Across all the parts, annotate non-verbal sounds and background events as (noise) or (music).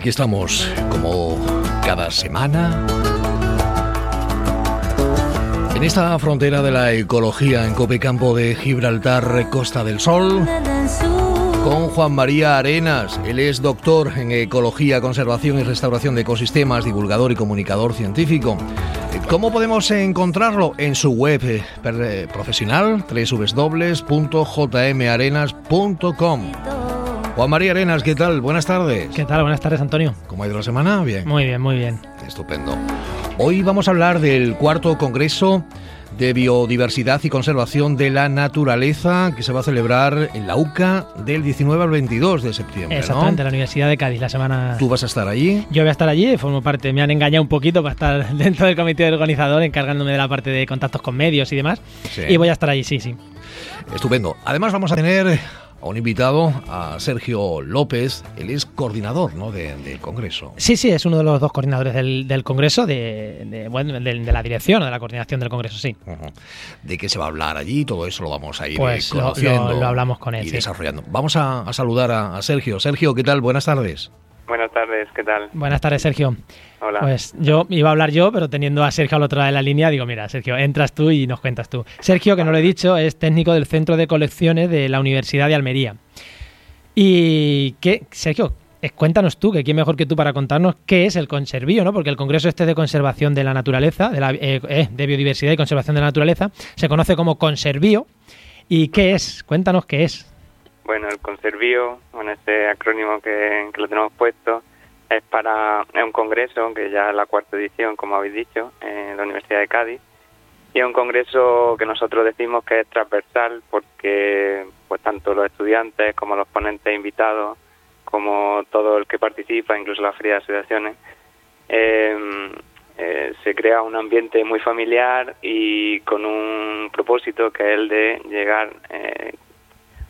Aquí estamos, como cada semana, en esta frontera de la ecología en Copecampo de Gibraltar, Costa del Sol, con Juan María Arenas. Él es doctor en ecología, conservación y restauración de ecosistemas, divulgador y comunicador científico. ¿Cómo podemos encontrarlo? En su web eh, eh, profesional, www.jmarenas.com. Juan María Arenas, ¿qué tal? Buenas tardes. ¿Qué tal? Buenas tardes, Antonio. ¿Cómo ha ido la semana? Bien. Muy bien, muy bien. Estupendo. Hoy vamos a hablar del cuarto Congreso de Biodiversidad y Conservación de la Naturaleza que se va a celebrar en la UCA del 19 al 22 de septiembre. Exactamente, en la Universidad de Cádiz, la semana. ¿Tú vas a estar allí? Yo voy a estar allí, formo parte, me han engañado un poquito para estar (laughs) dentro del comité organizador, encargándome de la parte de contactos con medios y demás. Y voy a estar allí, sí, sí. Estupendo. Además, vamos a tener a un invitado, a Sergio López, él es coordinador ¿no? del Congreso. Sí, sí, es uno de los dos coordinadores del, Congreso, de, bueno, de, la dirección o de la coordinación del Congreso, sí. ¿De qué se va a hablar allí? Todo eso lo vamos a ir pues conociendo lo, hablamos con él. Y desarrollando. Vamos a, saludar a Sergio. Sergio, ¿qué tal? Buenas tardes. Buenas tardes, ¿qué tal? Buenas tardes, Sergio. Hola. Pues yo iba a hablar yo, pero teniendo a Sergio al otro lado de la línea, digo, mira, Sergio, entras tú y nos cuentas tú. Sergio, que no lo he dicho, es técnico del Centro de Colecciones de la Universidad de Almería. Y que, Sergio, eh, cuéntanos tú, que quién mejor que tú para contarnos qué es el conservío, ¿no? Porque el Congreso este de conservación de la naturaleza, de, la, eh, eh, de biodiversidad y conservación de la naturaleza, se conoce como conservío. ¿Y qué es? Cuéntanos qué es. Bueno, el Conservío, bueno, este acrónimo que, lo tenemos puesto, es para es un congreso que ya es la cuarta edición, como habéis dicho, en la Universidad de Cádiz. Y es un congreso que nosotros decimos que es transversal porque pues tanto los estudiantes como los ponentes invitados, como todo el que participa, incluso la feria de asociaciones, em, eh, se crea un ambiente muy familiar y con un propósito que es el de llegar eh,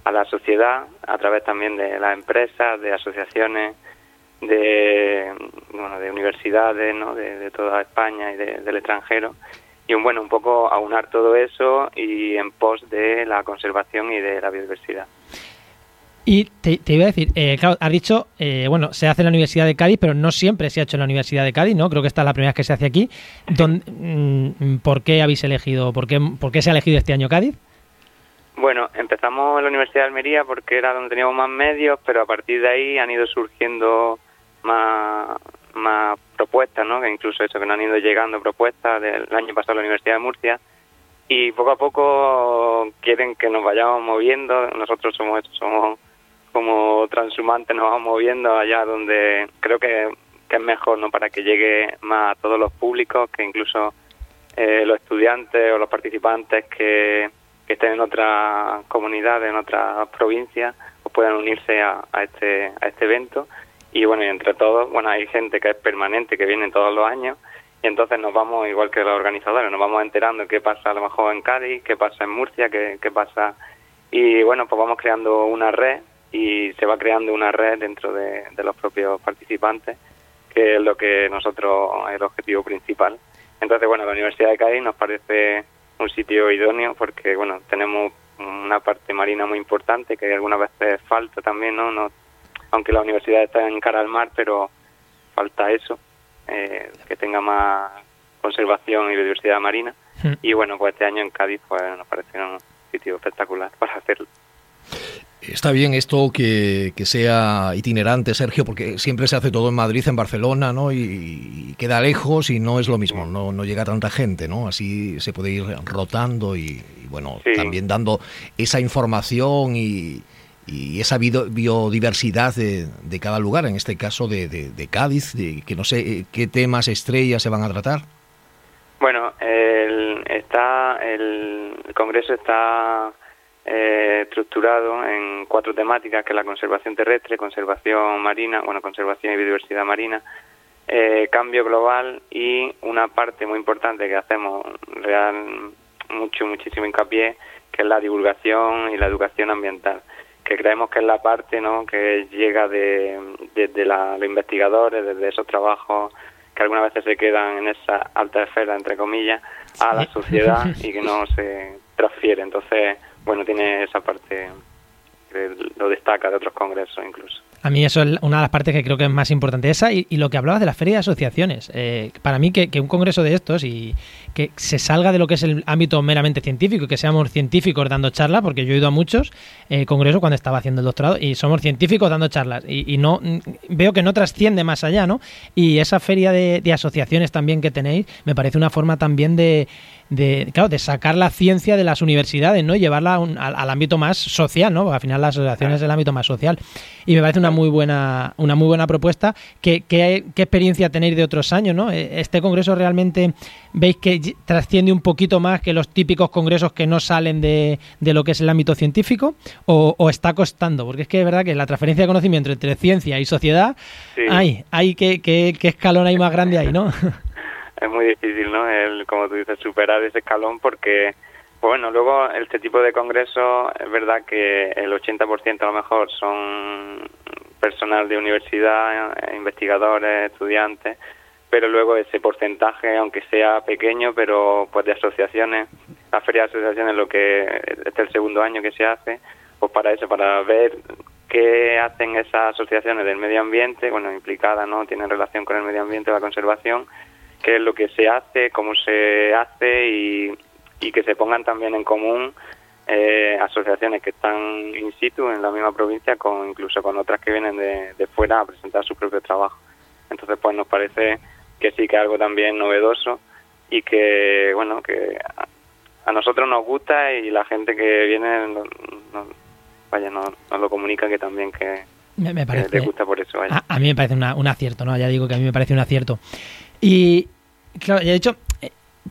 a la sociedad a través también de las empresas, de asociaciones, de, bueno, de universidades ¿no? de, toda España y del extranjero. Y un, bueno, un poco aunar todo eso y en pos de la conservación y de la biodiversidad. Y te, iba a decir, eh, claro, has dicho, eh, bueno, se hace en la Universidad de Cádiz, pero no siempre se ha hecho en la Universidad de Cádiz, ¿no? Creo que esta es la primera vez que se hace aquí. Mm, ¿Por qué habéis elegido, por qué, por qué se ha elegido este año Cádiz? Bueno, empezamos en la Universidad de Almería porque era donde teníamos más medios, pero a partir de ahí han ido surgiendo más, más propuestas, ¿no? Que incluso eso, que no han ido llegando propuestas del año pasado a la Universidad de Murcia. Y poco a poco quieren que nos vayamos moviendo. Nosotros somos somos como transhumantes, nos vamos moviendo allá donde creo que, es mejor, ¿no? Para que llegue más a todos los públicos, que incluso eh, los estudiantes o los participantes que que estén en otra comunidad, en otra provincia, pues puedan unirse a, este, a este evento. Y bueno, y entre todos, bueno, hay gente que es permanente, que viene todos los años, y entonces nos vamos, igual que los organizadores, nos vamos enterando qué pasa a lo mejor en Cádiz, qué pasa en Murcia, qué, qué pasa. Y bueno, pues vamos creando una red y se va creando una red dentro de, de los propios participantes, que es lo que nosotros, es el objetivo principal. Entonces, bueno, la Universidad de Cádiz nos parece un sitio idóneo porque, bueno, tenemos una parte marina muy importante que algunas veces falta también, ¿no? no aunque la universidad está en cara al mar, pero falta eso, eh, que tenga más conservación y biodiversidad marina. Hmm. Y bueno, pues este año en Cádiz pues nos parece un sitio espectacular para hacerlo. Está bien esto que, sea itinerante, Sergio, porque siempre se hace todo en Madrid, en Barcelona, ¿no? Y, queda lejos y no es lo mismo, no, no llega tanta gente, ¿no? Así se puede ir rotando y, bueno, también dando esa información y, esa biodiversidad de, cada lugar, en este caso de, de, Cádiz, de, que no sé eh, qué temas estrellas se van a tratar. Bueno, el, está, el Congreso está eh, estructurado en cuatro temáticas, que es la conservación terrestre, conservación marina, bueno, conservación y biodiversidad marina, eh, cambio global y una parte muy importante que hacemos real mucho, muchísimo hincapié, que es la divulgación y la educación ambiental, que creemos que es la parte ¿no? que llega de, desde los investigadores, desde esos trabajos que algunas veces se quedan en esa alta esfera, entre comillas, a la sociedad (laughs) y que no se transfiere. Entonces, bueno, tiene esa parte que lo destaca de otros congresos incluso. A mí eso es una de las partes que creo que es más importante. Esa y, lo que hablabas de la feria de asociaciones. Eh, para mí que, un congreso de estos y que se salga de lo que es el ámbito meramente científico, que seamos científicos dando charlas, porque yo he ido a muchos eh, congresos cuando estaba haciendo el doctorado y somos científicos dando charlas y, no veo que no trasciende más allá, ¿no? Y esa feria de asociaciones también que tenéis me parece una forma también de de, claro, de sacar la ciencia de las universidades, ¿no? Y llevarla al, ámbito más social, ¿no? al final la asociación es el ámbito más social. Y me parece una muy buena, una muy buena propuesta. ¿Qué, qué, experiencia tenéis de otros años, no? Eh, ¿Este congreso realmente veis que trasciende un poquito más que los típicos congresos que no salen de, de lo que es el ámbito científico? O, está costando? Porque es que es verdad que la transferencia de conocimiento entre ciencia y sociedad, hay, hay que, que, escalón hay más grande ahí, ¿no? (laughs) (laughs) es muy difícil, ¿no? El, como tú dices, superar ese escalón porque, bueno, luego este tipo de congresos es verdad que el 80% a lo mejor son personal de universidad, investigadores, estudiantes, pero luego ese porcentaje, aunque sea pequeño, pero pues de asociaciones, la feria de asociaciones, lo que este es el segundo año que se hace, pues para eso, para ver qué hacen esas asociaciones del medio ambiente, bueno, implicadas, ¿no? Tienen relación con el medio ambiente, la conservación, qué es lo que se hace, cómo se hace y, que se pongan también en común eh, asociaciones que están in situ en la misma provincia, con incluso con otras que vienen de, de fuera a presentar su propio trabajo. Entonces, pues nos parece que sí que es algo también novedoso y que, bueno, que a, nosotros nos gusta y la gente que viene, vaya, nos, lo comunica que también que, me, parece, gusta por eso. A, mí me parece un acierto, ¿no? Ya digo que a mí me parece un acierto. Y, claro, ya he dicho,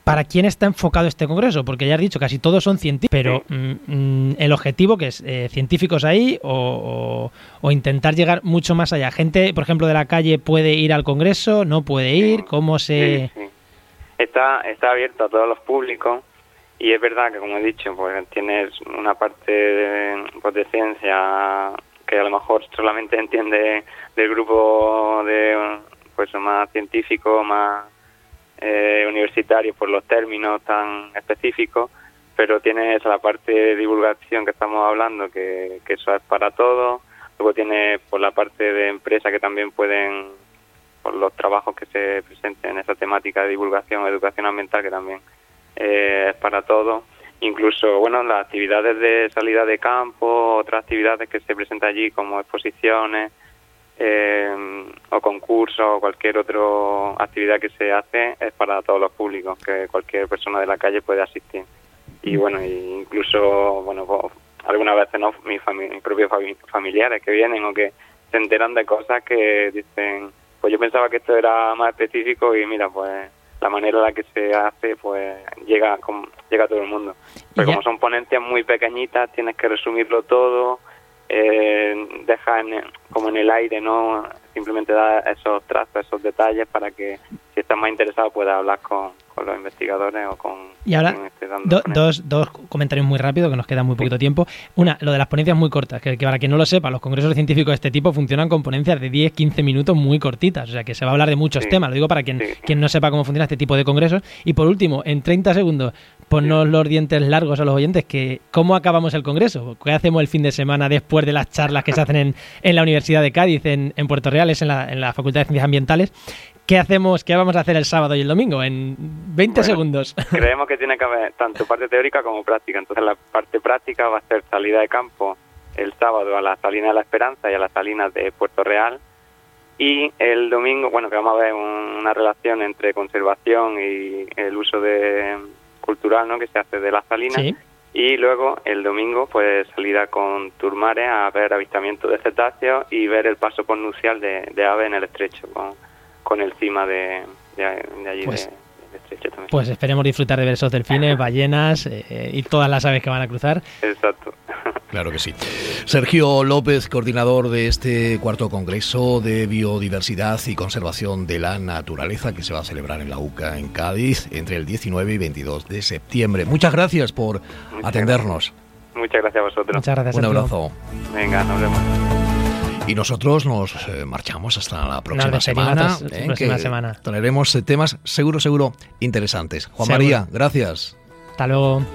¿para quién está enfocado este congreso? Porque ya has dicho, casi todos son científicos, pero mm, mm, el objetivo que es eh, científicos ahí o, intentar llegar mucho más allá. Gente, por ejemplo, de la calle puede ir al congreso, no puede ir, ¿cómo se...? Está, está abierto a todos los públicos y es verdad que, como he dicho, pues tienes una parte de, pues, de ciencia que a lo mejor solamente (laughs) entiende del grupo de pues más científico, más eh, universitario por los términos tan específicos, pero tienes la parte de divulgación que estamos hablando, que, eso es para todos. Luego tiene por la parte de empresa que también pueden, por los trabajos que se presenten en esa temática de divulgación, educación ambiental, que también eh, es para todos. Incluso, bueno, las actividades de salida de campo, otras actividades que se presentan allí como exposiciones, eh, o concurso o cualquier otra actividad que se hace es para todos los públicos, que cualquier persona de la calle puede asistir. Y bueno, incluso, bueno, pues, algunas veces no mis, mis propios familiares que vienen o que se enteran de cosas que dicen, pues yo pensaba que esto era más específico y mira, pues la manera en la que se hace, pues llega, llega a todo el mundo. Pero como son ponencias muy pequeñitas, tienes que resumirlo todo, eh, deja en, como en el aire, ¿no? Simplemente da esos trazos, esos detalles para que si estás más interesado puedas hablar con, los investigadores o con... Y ahora, dos, dos comentarios muy rápidos, que nos queda muy poquito tiempo. Una, lo de las ponencias muy cortas, que, para quien no lo sepa, los congresos científicos de este tipo funcionan con ponencias de 10, 15 minutos muy cortitas, o sea que se va a hablar de muchos temas, lo digo para quien, quien no sepa cómo funciona este tipo de congresos. Y por último, en 30 segundos, ponnos los dientes largos a los oyentes, que ¿cómo acabamos el congreso? ¿Qué hacemos el fin de semana después de las charlas que se hacen en, en la Universidad de Cádiz, en, en Puerto Reales, en la, en la Facultad de Ciencias Ambientales? ¿Qué hacemos, qué vamos a hacer el sábado y el domingo? En 20 segundos. (laughs) Creemos que tiene que haber tanto parte teórica como práctica. Entonces la parte práctica va a ser salida de campo el sábado a la Salina de la Esperanza y a las Salinas de Puerto Real. Y el domingo, bueno, que vamos a ver una relación entre conservación y el uso de cultural ¿no? que se hace de las salinas. Y luego el domingo, pues salida con Turmare a ver avistamiento de cetáceos y ver el paso posnucial de, de ave en el estrecho con con el cima de, allí pues, de, Estrecho también. Pues esperemos disfrutar de ver esos delfines, (laughs) ballenas eh, y todas las aves que van a cruzar. Exacto. Claro que sí. Sergio López, coordinador de este cuarto Congreso de Biodiversidad y Conservación de la Naturaleza que se va a celebrar en la UCA en Cádiz entre el 19 y 22 de septiembre. Muchas gracias por atendernos. Muchas gracias a vosotros. Muchas gracias. Un abrazo. Venga, nos vemos. Y nosotros nos eh, marchamos hasta la próxima semana. ¿eh? próxima semana. Traeremos temas seguro, seguro interesantes. Juan María, gracias. Hasta luego.